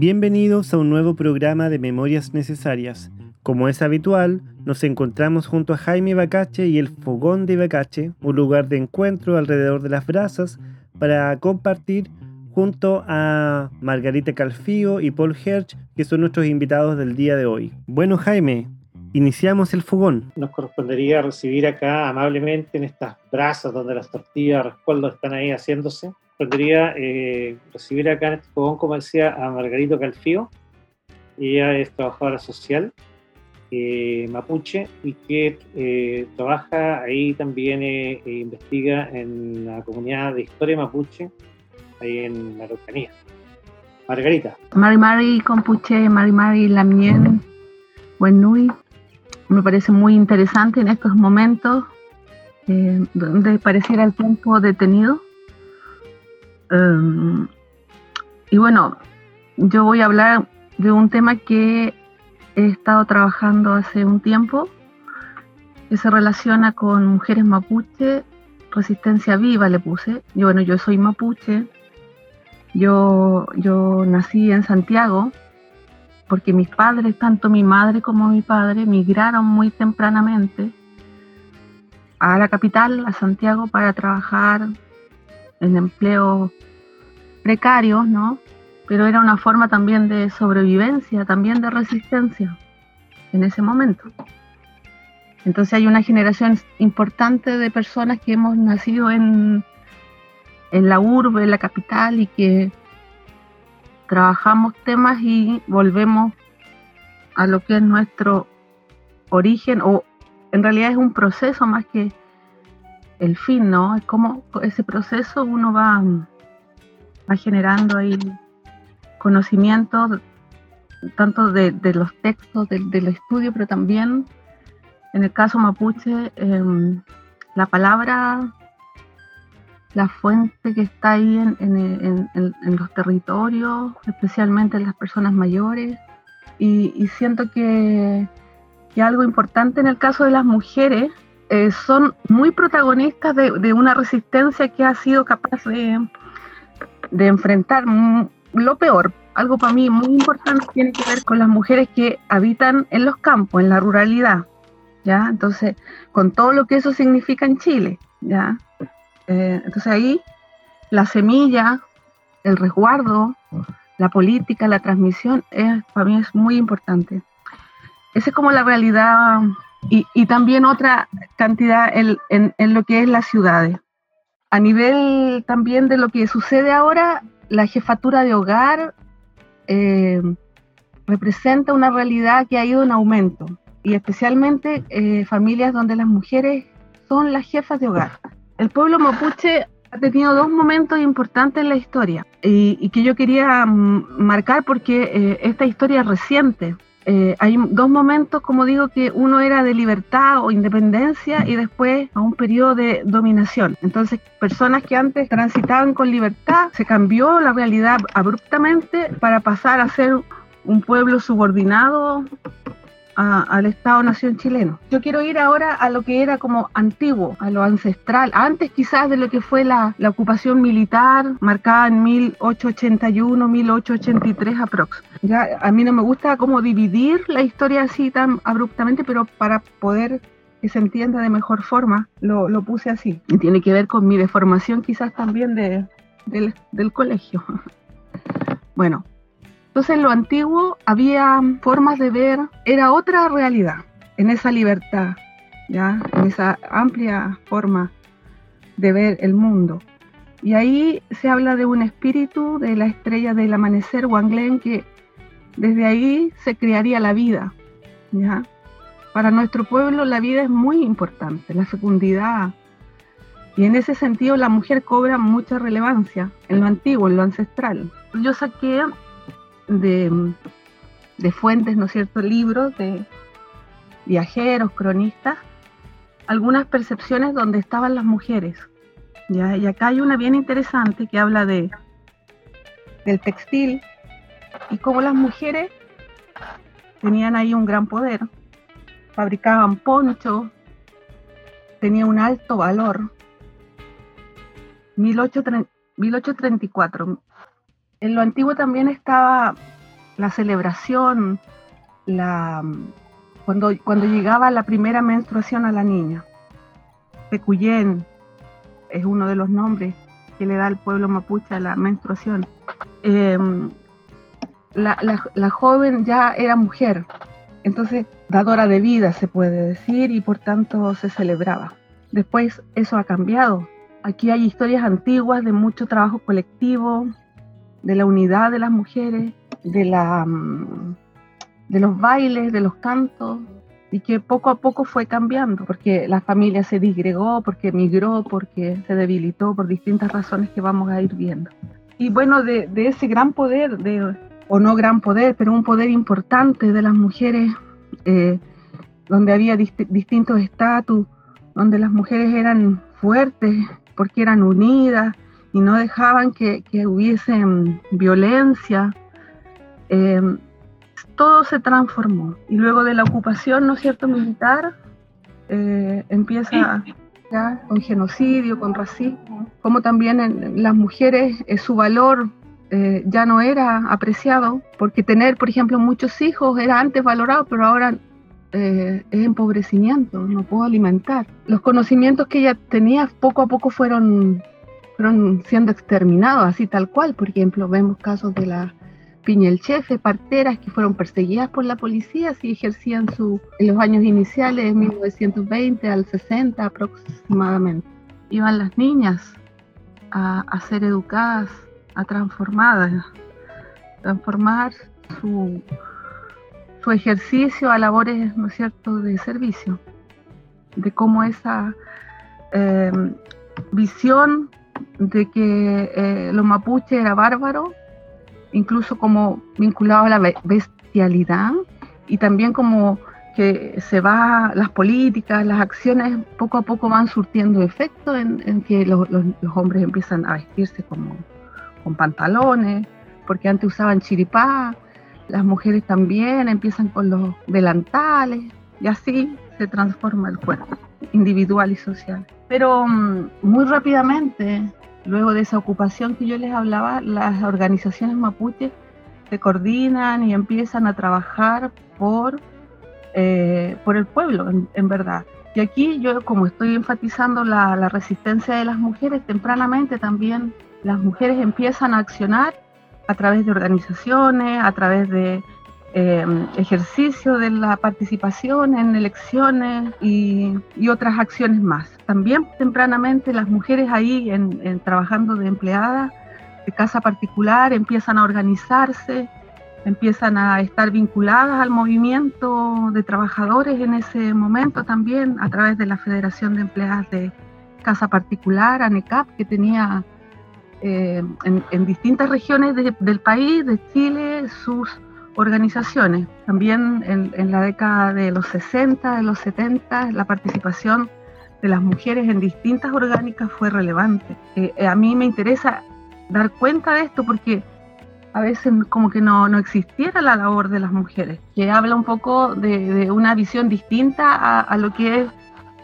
Bienvenidos a un nuevo programa de Memorias Necesarias. Como es habitual, nos encontramos junto a Jaime Bacache y el Fogón de Bacache, un lugar de encuentro alrededor de las brasas para compartir junto a Margarita Calfío y Paul Hersch, que son nuestros invitados del día de hoy. Bueno, Jaime, iniciamos el fogón. Nos correspondería recibir acá amablemente en estas brasas donde las tortillas rescoldo están ahí haciéndose. Podría eh, recibir acá en este fogón, como decía, a Margarita Calfío. Ella es trabajadora social eh, mapuche y que eh, trabaja ahí también e investiga en la comunidad de historia mapuche ahí en la Araucanía. Margarita. Mari Mari Compuche, Mari Mari Lamien, Buenui. Me parece muy interesante en estos momentos eh, donde pareciera el tiempo detenido. Um, y bueno, yo voy a hablar de un tema que he estado trabajando hace un tiempo, que se relaciona con mujeres mapuche, resistencia viva le puse. Yo, bueno, yo soy mapuche, yo, yo nací en Santiago porque mis padres, tanto mi madre como mi padre, migraron muy tempranamente a la capital, a Santiago, para trabajar en empleos precarios, ¿no? Pero era una forma también de sobrevivencia, también de resistencia en ese momento. Entonces hay una generación importante de personas que hemos nacido en, en la urbe, en la capital y que trabajamos temas y volvemos a lo que es nuestro origen o en realidad es un proceso más que el fin, ¿no? Es como ese proceso uno va, va generando ahí conocimientos tanto de, los textos, del estudio, pero también en el caso mapuche, em, la palabra la fuente que está ahí en, los territorios, especialmente en las personas mayores. Y, siento que, algo importante en el caso de las mujeres eh, son muy protagonistas de, una resistencia que ha sido capaz de, enfrentar lo peor. Algo para mí muy importante tiene que ver con las mujeres que habitan en los campos, en la ruralidad. ¿ya? Entonces, con todo lo que eso significa en Chile. ¿ya? Eh, entonces ahí la semilla, el resguardo, la política, la transmisión, para mí es muy importante. Esa es como la realidad y, también otra cantidad en, lo que es las ciudades. A nivel también de lo que sucede ahora, la jefatura de hogar eh, representa una realidad que ha ido en aumento y especialmente eh, familias donde las mujeres son las jefas de hogar el pueblo mapuche ha tenido dos momentos importantes en la historia y, que yo quería mm, marcar porque eh, esta historia es reciente. Eh, hay dos momentos, como digo, que uno era de libertad o independencia y después a un periodo de dominación. Entonces, personas que antes transitaban con libertad, se cambió la realidad abruptamente para pasar a ser un pueblo subordinado al Estado-Nación chileno. Yo quiero ir ahora a lo que era como antiguo, a lo ancestral, antes quizás de lo que fue la, ocupación militar marcada en 1881, 1883 aprox. Ya, a mí no me gusta como dividir la historia así tan abruptamente, pero para poder que se entienda de mejor forma, lo, puse así. Y tiene que ver con mi deformación quizás también de, del, del colegio. Bueno, entonces en lo antiguo había formas de ver, era otra realidad, en esa libertad, ¿ya? en esa amplia forma de ver el mundo. Y ahí se habla de un espíritu de la estrella del amanecer, Wanglen, que desde ahí se crearía la vida. ¿ya? Para nuestro pueblo la vida es muy importante, la fecundidad. Y en ese sentido la mujer cobra mucha relevancia en lo antiguo, en lo ancestral. Yo saqué de, fuentes, ¿no cierto?, libros de viajeros, cronistas, algunas percepciones donde estaban las mujeres. ¿ya? Y acá hay una bien interesante que habla de del textil y cómo las mujeres tenían ahí un gran poder, fabricaban ponchos, tenía un alto valor. 1834, en lo antiguo también estaba la celebración, la, cuando, cuando llegaba la primera menstruación a la niña. Pecuyén es uno de los nombres que le da al pueblo mapuche a la menstruación. Em, la, la, joven ya era mujer, entonces dadora de vida se puede decir y por tanto se celebraba. Después eso ha cambiado. Aquí hay historias antiguas de mucho trabajo colectivo, de la unidad de las mujeres, de, la, mm, de los bailes, de los cantos, y que poco a poco fue cambiando, porque la familia se disgregó, porque migró, porque se debilitó por distintas razones que vamos a ir viendo. Y bueno, de, ese gran poder, de, o no gran poder, pero un poder importante de las mujeres, eh, donde había distintos estatus, donde las mujeres eran fuertes porque eran unidas y no dejaban que, que hubiese violencia. Eh, todo se transformó. Y luego de la ocupación, ¿no es cierto?, militar, eh, empieza ya con genocidio, con racismo, como también en las mujeres eh, su valor ya no era apreciado, porque tener, por ejemplo, muchos hijos era antes valorado, pero ahora es empobrecimiento, no puedo alimentar. Los conocimientos que ella tenía poco a poco fueron fueron siendo exterminados, así tal cual. Por ejemplo, vemos casos de las piñelchefe, parteras que fueron perseguidas por la policía si ejercían su, en los años iniciales, de 1920 al 60 aproximadamente. Iban las niñas a, a ser educadas, a transformadas, transformar su, su ejercicio a labores, ¿no es cierto?, de servicio, de cómo esa eh, visión de que eh, los mapuches era bárbaro, incluso como vinculado a la bestialidad y también como que se va, las políticas, las acciones poco a poco van surtiendo efecto en, que los, hombres empiezan a vestirse como con pantalones, porque antes usaban chiripá, las mujeres también empiezan con los delantales y así se transforma el cuerpo individual y social. Pero mm, muy rápidamente, luego de esa ocupación que yo les hablaba, las organizaciones mapuches se coordinan y empiezan a trabajar por, eh, por el pueblo, en, verdad. Y aquí yo, como estoy enfatizando la, la resistencia de las mujeres, tempranamente también las mujeres empiezan a accionar a través de organizaciones, a través de Em, ejercicio de la participación en elecciones y, otras acciones más. También tempranamente las mujeres ahí en, trabajando de empleadas de casa particular empiezan a organizarse, empiezan a estar vinculadas al movimiento de trabajadores en ese momento también a través de la Federación de Empleadas de Casa Particular, ANECAP, que tenía eh, en, distintas regiones del país, de Chile, sus organizaciones. También en, la década de los 60, de los 70, la participación de las mujeres en distintas orgánicas fue relevante. Eh, eh, a mí me interesa dar cuenta de esto porque a veces como que no, no existiera la labor de las mujeres, que habla un poco de, una visión distinta a, a, lo que es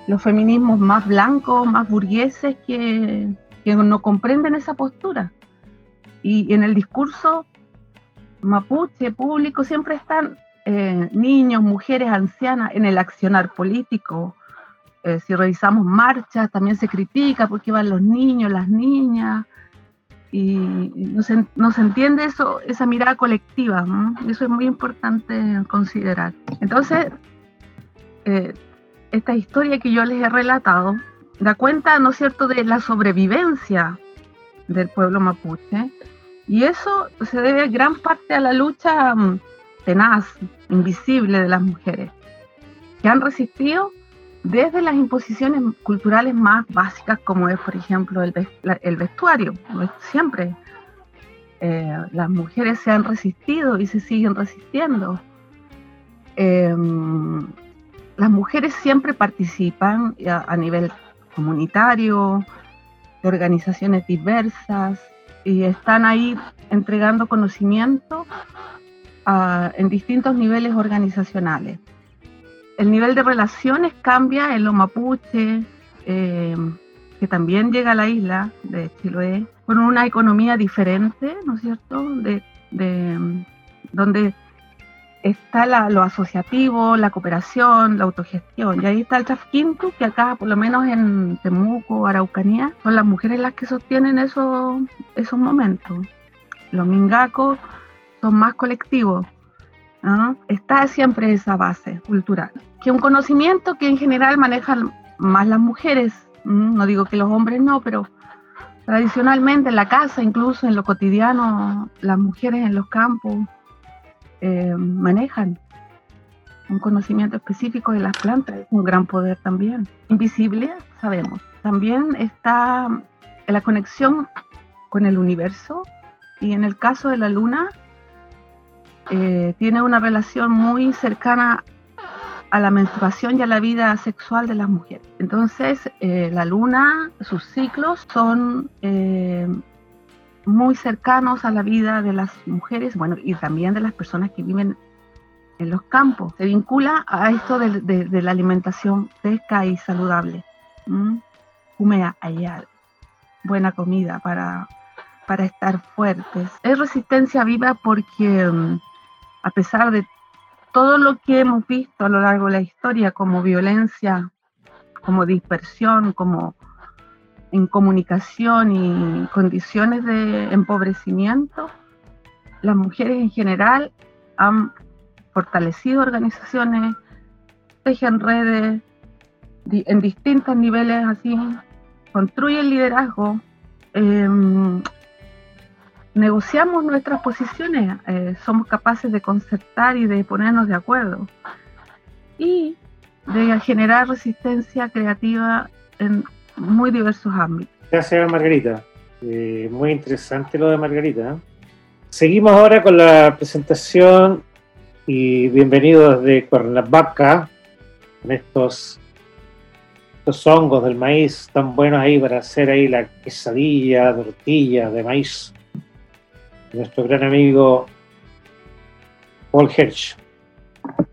los feminismos más blancos, más burgueses, que, que no comprenden esa postura. Y en el discurso mapuche público siempre están eh, niños, mujeres, ancianas en el accionar político. Eh, si revisamos marchas, también se critica porque van los niños, las niñas, y no se, entiende eso, esa mirada colectiva. Eso es muy importante considerar. Entonces, eh, esta historia que yo les he relatado da cuenta, ¿no es cierto?, de la sobrevivencia del pueblo mapuche y eso se debe gran parte a la lucha mm, tenaz, invisible de las mujeres, que han resistido desde las imposiciones culturales más básicas, como es, por ejemplo, el, vestuario. Siempre eh, las mujeres se han resistido y se siguen resistiendo. Em, las mujeres siempre participan a nivel comunitario, de organizaciones diversas, y están ahí entregando conocimiento ah, en distintos niveles organizacionales. El nivel de relaciones cambia en los mapuches, eh, que también llega a la isla de Chiloé, con una economía diferente, ¿no es cierto?, de, donde está lo asociativo, la cooperación, la autogestión. Y ahí está el Chafquintu, que acá, por lo menos en Temuco, Araucanía, son las mujeres las que sostienen esos, esos momentos. Los mingacos son más colectivos. Está siempre esa base cultural. Que un conocimiento que en general manejan más las mujeres, no digo que los hombres no, pero tradicionalmente en la casa, incluso en lo cotidiano, las mujeres en los campos eh, manejan un conocimiento específico de las plantas, es un gran poder también. Invisible, sabemos. También está la conexión con el universo y en el caso de la luna eh, tiene una relación muy cercana a la menstruación y a la vida sexual de las mujeres. Entonces, eh, la luna, sus ciclos son muy cercanos a la vida de las mujeres, bueno, y también de las personas que viven en los campos. Se vincula a esto de, la alimentación fresca y saludable. ¿Mm? Humea buena comida para, para estar fuertes. Es resistencia viva porque mm, a pesar de todo lo que hemos visto a lo largo de la historia como violencia, como dispersión, como en comunicación y condiciones de empobrecimiento, las mujeres en general han fortalecido organizaciones, tejen redes en distintos niveles así, construyen liderazgo, em, negociamos nuestras posiciones, eh, somos capaces de concertar y de ponernos de acuerdo y de generar resistencia creativa en muy diversos ámbitos. Gracias, Margarita. Eh, muy interesante lo de Margarita. Seguimos ahora con la presentación y bienvenidos de Cuernavaca, con estos, estos hongos del maíz tan buenos ahí para hacer ahí la quesadilla, tortilla de maíz. Nuestro gran amigo Paul Hirsch.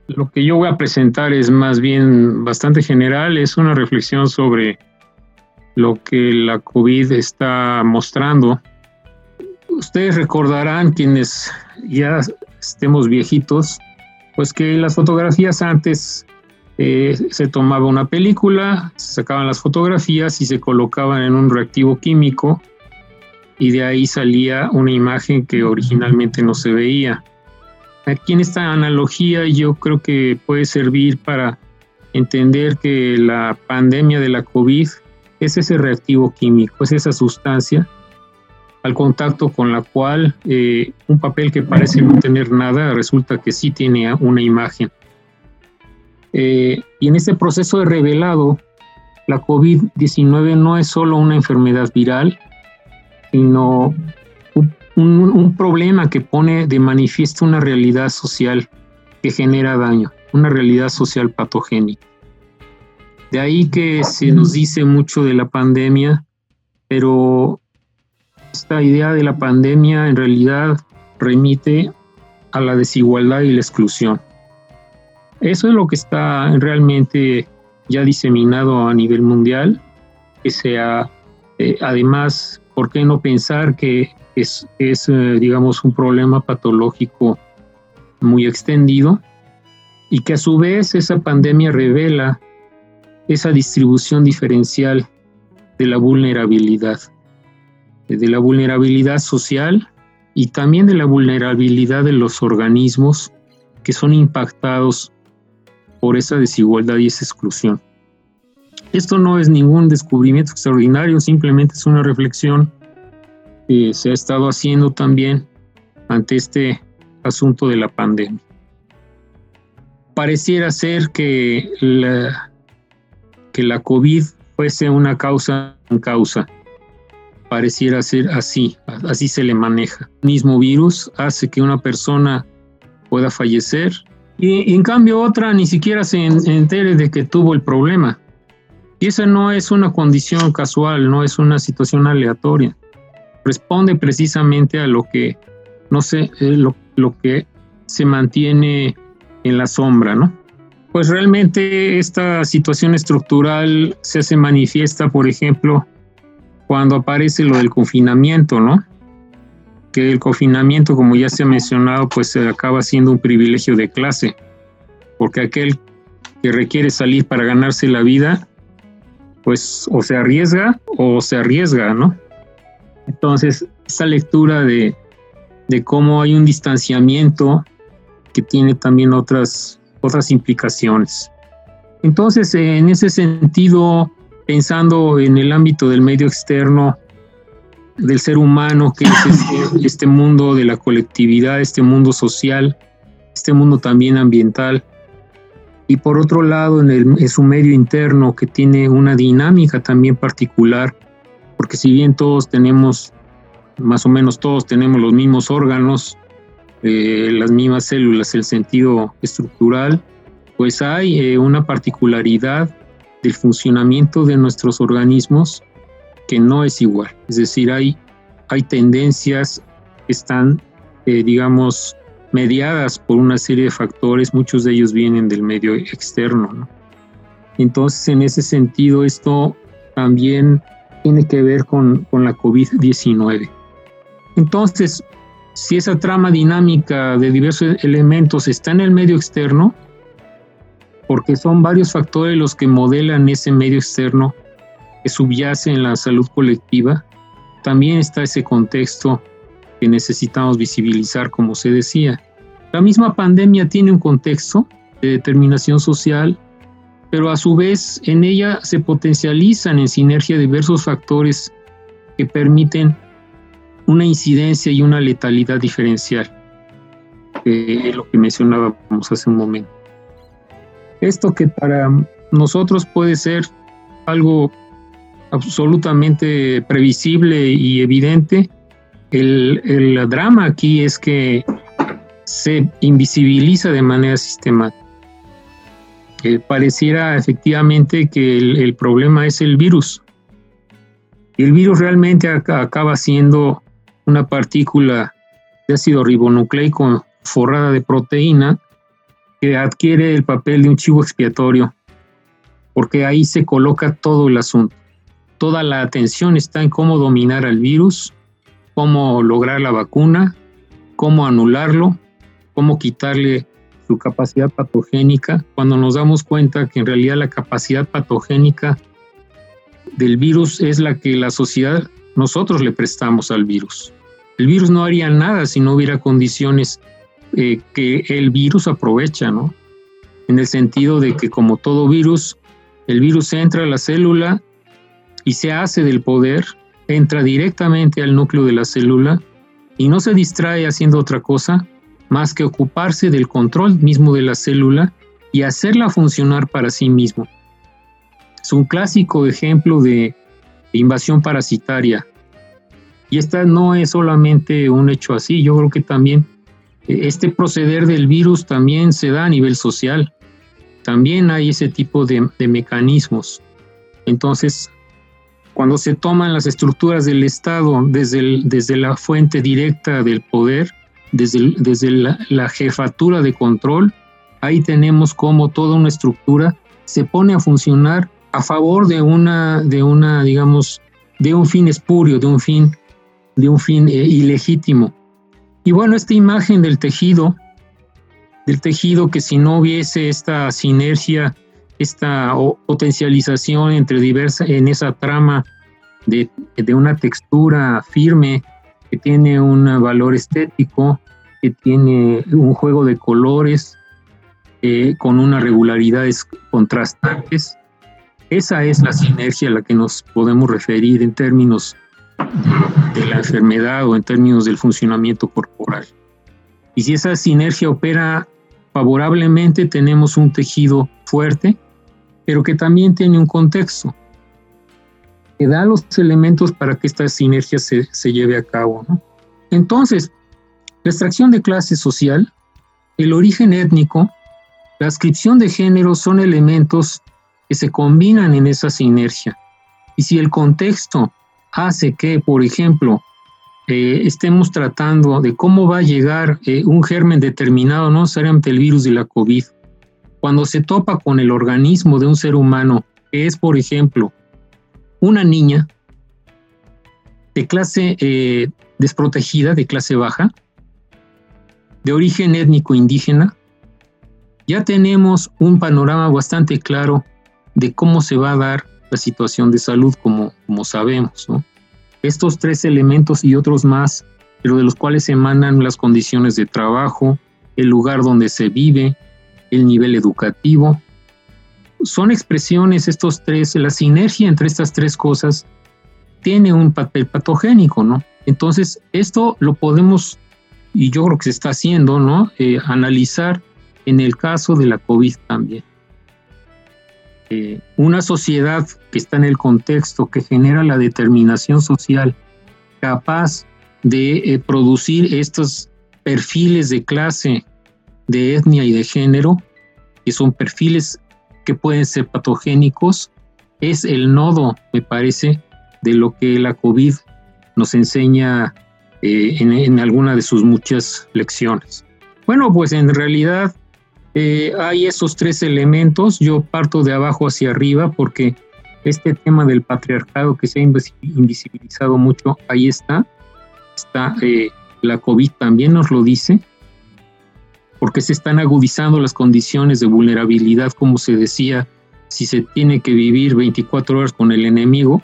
Lo que yo voy a presentar es más bien bastante general, es una reflexión sobre lo que la COVID está mostrando. Ustedes recordarán, quienes ya estemos viejitos, pues que las fotografías antes eh, se tomaba una película, se sacaban las fotografías y se colocaban en un reactivo químico y de ahí salía una imagen que originalmente no se veía. Aquí en esta analogía yo creo que puede servir para entender que la pandemia de la COVID es ese reactivo químico, es esa sustancia al contacto con la cual eh, un papel que parece no tener nada resulta que sí tiene una imagen. Eh, y en este proceso de revelado, la COVID-19 no es solo una enfermedad viral, sino un problema que pone de manifiesto una realidad social que genera daño, una realidad social patogénica. De ahí que se nos dice mucho de la pandemia, pero esta idea de la pandemia en realidad remite a la desigualdad y la exclusión. Eso es lo que está realmente ya diseminado a nivel mundial, que sea, eh, además, ¿por qué no pensar que es, es eh, digamos, un problema patológico muy extendido y que a su vez esa pandemia revela esa distribución diferencial de la vulnerabilidad, de la vulnerabilidad social y también de la vulnerabilidad de los organismos que son impactados por esa desigualdad y esa exclusión. Esto no es ningún descubrimiento extraordinario, simplemente es una reflexión que se ha estado haciendo también ante este asunto de la pandemia. Pareciera ser que la, que la COVID fuese una causa en causa. Pareciera ser así, así se le maneja. El mismo virus hace que una persona pueda fallecer y, en cambio otra ni siquiera se entere de que tuvo el problema. Y esa no es una condición casual, no es una situación aleatoria. Responde precisamente a lo que no sé, eh, lo, lo que se mantiene en la sombra, ¿no? Pues realmente esta situación estructural se hace manifiesta, por ejemplo, cuando aparece lo del confinamiento, ¿no? que el confinamiento, como ya se ha mencionado, pues acaba siendo un privilegio de clase, porque aquel que requiere salir para ganarse la vida, pues o se arriesga o se arriesga, ¿no? Entonces, esa lectura de, de cómo hay un distanciamiento que tiene también otras, otras implicaciones. Entonces, en ese sentido, pensando en el ámbito del medio externo, del ser humano, que es este, este, mundo de la colectividad, este mundo social, este mundo también ambiental, y por otro lado en, el, en su medio interno, que tiene una dinámica también particular, porque si bien todos tenemos, más o menos todos tenemos los mismos órganos, eh, las mismas células, el sentido estructural, pues hay eh, una particularidad del funcionamiento de nuestros organismos que no es igual. Es decir, hay, hay tendencias que están, eh, digamos, mediadas por una serie de factores, muchos de ellos vienen del medio externo. Entonces, en ese sentido, esto también tiene que ver con, con la COVID-19. Entonces, si esa trama dinámica de diversos elementos está en el medio externo, porque son varios factores los que modelan ese medio externo que subyace en la salud colectiva, también está ese contexto que necesitamos visibilizar, como se decía. La misma pandemia tiene un contexto de determinación social, pero a su vez en ella se potencializan en sinergia diversos factores que permiten una incidencia y una letalidad diferencial, lo que mencionábamos hace un momento. Esto que para nosotros puede ser algo absolutamente previsible y evidente, el, el drama aquí es que se invisibiliza de manera sistemática. pareciera efectivamente que el, el, problema es el virus. El virus realmente acaba siendo una partícula de ácido ribonucleico forrada de proteína que adquiere el papel de un chivo expiatorio, porque ahí se coloca todo el asunto. Toda la atención está en cómo dominar al virus, cómo lograr la vacuna, cómo anularlo, cómo quitarle su capacidad patogénica, cuando nos damos cuenta que en realidad la capacidad patogénica del virus es la que la sociedad nosotros le prestamos al virus. El virus no haría nada si no hubiera condiciones eh, que el virus aprovecha, ¿no? En el sentido de que como todo virus, el virus entra a la célula y se hace del poder, entra directamente al núcleo de la célula y no se distrae haciendo otra cosa más que ocuparse del control mismo de la célula y hacerla funcionar para sí mismo. Es un clásico ejemplo de invasión parasitaria. Y esta no es solamente un hecho así, yo creo que también eh, este proceder del virus también se da a nivel social. También hay ese tipo de, mecanismos. Entonces, cuando se toman las estructuras del Estado desde, desde la fuente directa del poder, desde, desde la, jefatura de control, ahí tenemos como toda una estructura se pone a funcionar a favor de una, de una, digamos, de un fin espurio, de un fin, de un fin eh, ilegítimo. Y bueno, esta imagen del tejido, del tejido que si no hubiese esta sinergia, esta potencialización entre diversas, en esa trama de, de una textura firme que tiene un valor estético, que tiene un juego de colores eh, con unas regularidades contrastantes. Esa es la sinergia a la que nos podemos referir en términos de la enfermedad o en términos del funcionamiento corporal. Y si esa sinergia opera favorablemente, tenemos un tejido fuerte, pero que también tiene un contexto que da los elementos para que esta sinergia se, se lleve a cabo. Entonces, la extracción de clase social, el origen étnico, la ascripción de género son elementos que se combinan en esa sinergia. Y si el contexto hace que, por ejemplo, eh, estemos tratando de cómo va a llegar eh, un germen determinado, no necesariamente el virus de la COVID, cuando se topa con el organismo de un ser humano, que es, por ejemplo, una niña de clase, eh, desprotegida de clase baja, de origen étnico indígena, ya tenemos un panorama bastante claro de cómo se va a dar la situación de salud, como, como sabemos. Estos tres elementos y otros más, pero de los cuales emanan las condiciones de trabajo, el lugar donde se vive, el nivel educativo, son expresiones estos tres, la sinergia entre estas tres cosas tiene un papel patogénico, ¿no? Entonces, esto lo podemos, y yo creo que se está haciendo, ¿no? Eh, analizar en el caso de la COVID también. Una sociedad que está en el contexto, que genera la determinación social, capaz de eh, producir estos perfiles de clase, de etnia y de género, que son perfiles que pueden ser patogénicos, es el nodo, me parece, de lo que la COVID nos enseña eh, en, alguna de sus muchas lecciones. Bueno, pues en realidad eh, hay esos tres elementos. Yo parto de abajo hacia arriba porque este tema del patriarcado que se ha invisibilizado mucho, ahí está. Está eh, la COVID también nos lo dice, porque se están agudizando las condiciones de vulnerabilidad, como se decía, si se tiene que vivir 24 horas con el enemigo,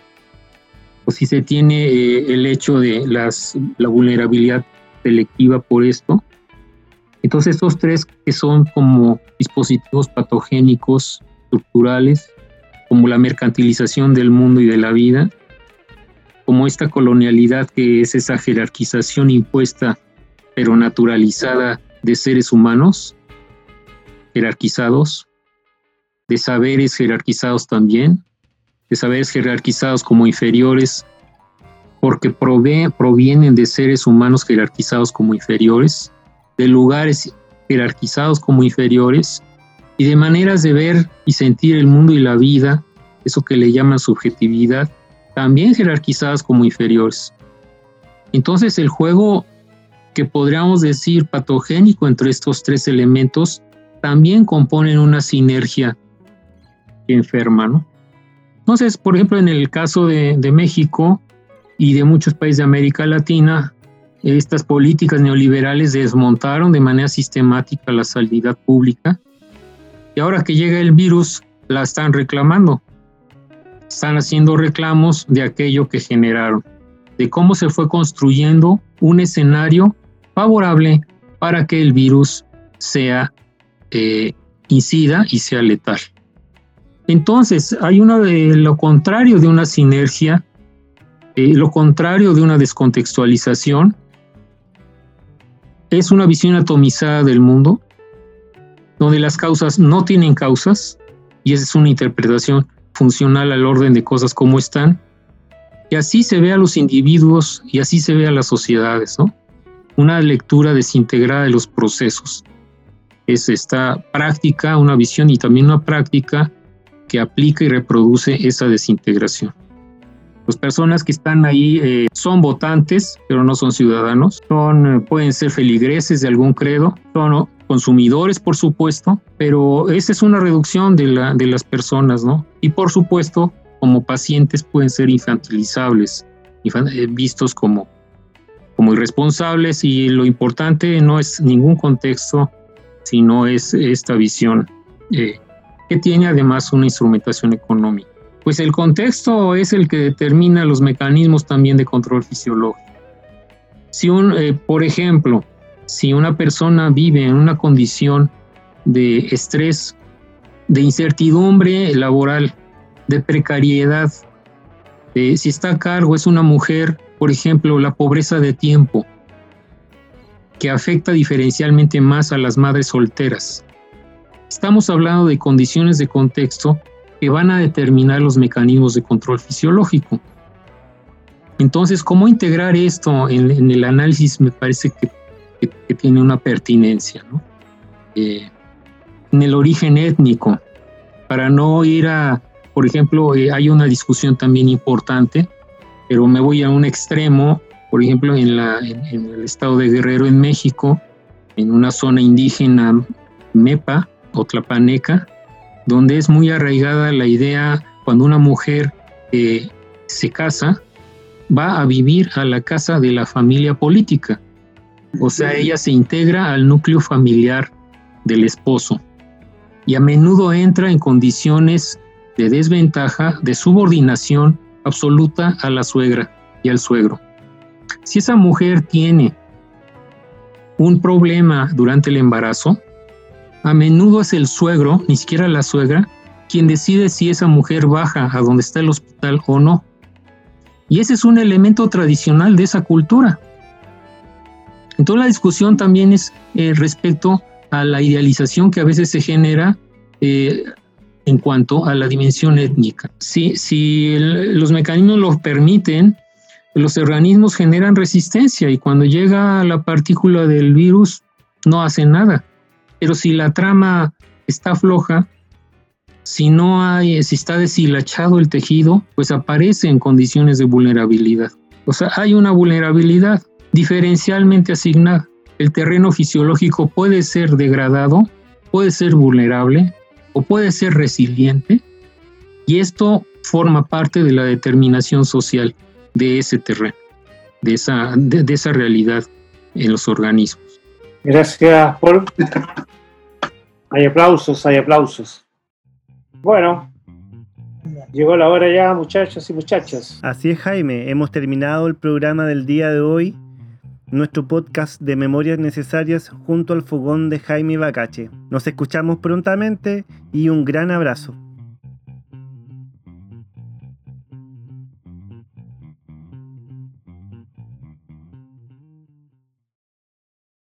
o si se tiene eh, el hecho de las, la vulnerabilidad selectiva por esto. Entonces estos tres que son como dispositivos patogénicos estructurales, como la mercantilización del mundo y de la vida, como esta colonialidad que es esa jerarquización impuesta pero naturalizada de seres humanos, jerarquizados, de saberes jerarquizados también, de saberes jerarquizados como inferiores, porque provienen de seres humanos jerarquizados como inferiores, de lugares jerarquizados como inferiores, y de maneras de ver y sentir el mundo y la vida, eso que le llaman subjetividad, también jerarquizadas como inferiores. Entonces el juego que podríamos decir patogénico entre estos tres elementos también componen una sinergia enferma, ¿no? Entonces, por ejemplo, en el caso de, México y de muchos países de América Latina, estas políticas neoliberales desmontaron de manera sistemática la sanidad pública y ahora que llega el virus la están reclamando. Están haciendo reclamos de aquello que generaron, de cómo se fue construyendo un escenario favorable para que el virus sea eh, incida y sea letal. Entonces, hay una de lo contrario de una sinergia, eh, lo contrario de una descontextualización, es una visión atomizada del mundo, donde las causas no tienen causas, y esa es una interpretación funcional al orden de cosas como están, y así se ve a los individuos y así se ve a las sociedades, ¿no? Una lectura desintegrada de los procesos. Es esta práctica, una visión y también una práctica que aplica y reproduce esa desintegración. Las personas que están ahí eh, son votantes, pero no son ciudadanos. Son, eh, pueden ser feligreses de algún credo, son consumidores, por supuesto, pero esa es una reducción de, la, de las personas, ¿no? Y por supuesto, como pacientes pueden ser infantilizables, eh, vistos como, como irresponsables y lo importante no es ningún contexto, sino es esta visión que tiene además una instrumentación económica. Pues el contexto es el que determina los mecanismos también de control fisiológico. Si un, eh, por ejemplo, si una persona vive en una condición de estrés, de incertidumbre laboral, de precariedad, si está a cargo, es una mujer, por ejemplo, la pobreza de tiempo, que afecta diferencialmente más a las madres solteras, Estamos hablando de condiciones de contexto que van a determinar los mecanismos de control fisiológico. Entonces, ¿cómo integrar esto en, el análisis? Me parece que, tiene una pertinencia. Eh, en el origen étnico, para no ir a, por ejemplo, eh, hay una discusión también importante, pero me voy a un extremo, por ejemplo, en, la, en el estado de Guerrero, en México, en una zona indígena MEPA, o tlapaneca, donde es muy arraigada la idea cuando una mujer eh, se casa, va a vivir a la casa de la familia política. O sea, ella se integra al núcleo familiar del esposo y a menudo entra en condiciones de desventaja, de subordinación absoluta a la suegra y al suegro. Si esa mujer tiene un problema durante el embarazo, a menudo es el suegro, ni siquiera la suegra, quien decide si esa mujer baja a donde está el hospital o no. Y ese es un elemento tradicional de esa cultura. Entonces la discusión también es eh, respecto a la idealización que a veces se genera eh, en cuanto a la dimensión étnica. Si, si los mecanismos lo permiten, los organismos generan resistencia y cuando llega la partícula del virus no hace nada. Pero si la trama está floja, si no hay, si está deshilachado el tejido, pues aparece en condiciones de vulnerabilidad. O sea, hay una vulnerabilidad diferencialmente asignada. El terreno fisiológico puede ser degradado, puede ser vulnerable o puede ser resiliente y esto forma parte de la determinación social de ese terreno, de esa, de, esa realidad en los organismos. Gracias, Paul. Hay aplausos, hay aplausos. Bueno, llegó la hora ya, muchachos y muchachas. Así es, Jaime. Hemos terminado el programa del día de hoy, nuestro podcast de Memorias Necesarias junto al fogón de Jaime Bacache. Nos escuchamos prontamente y un gran abrazo.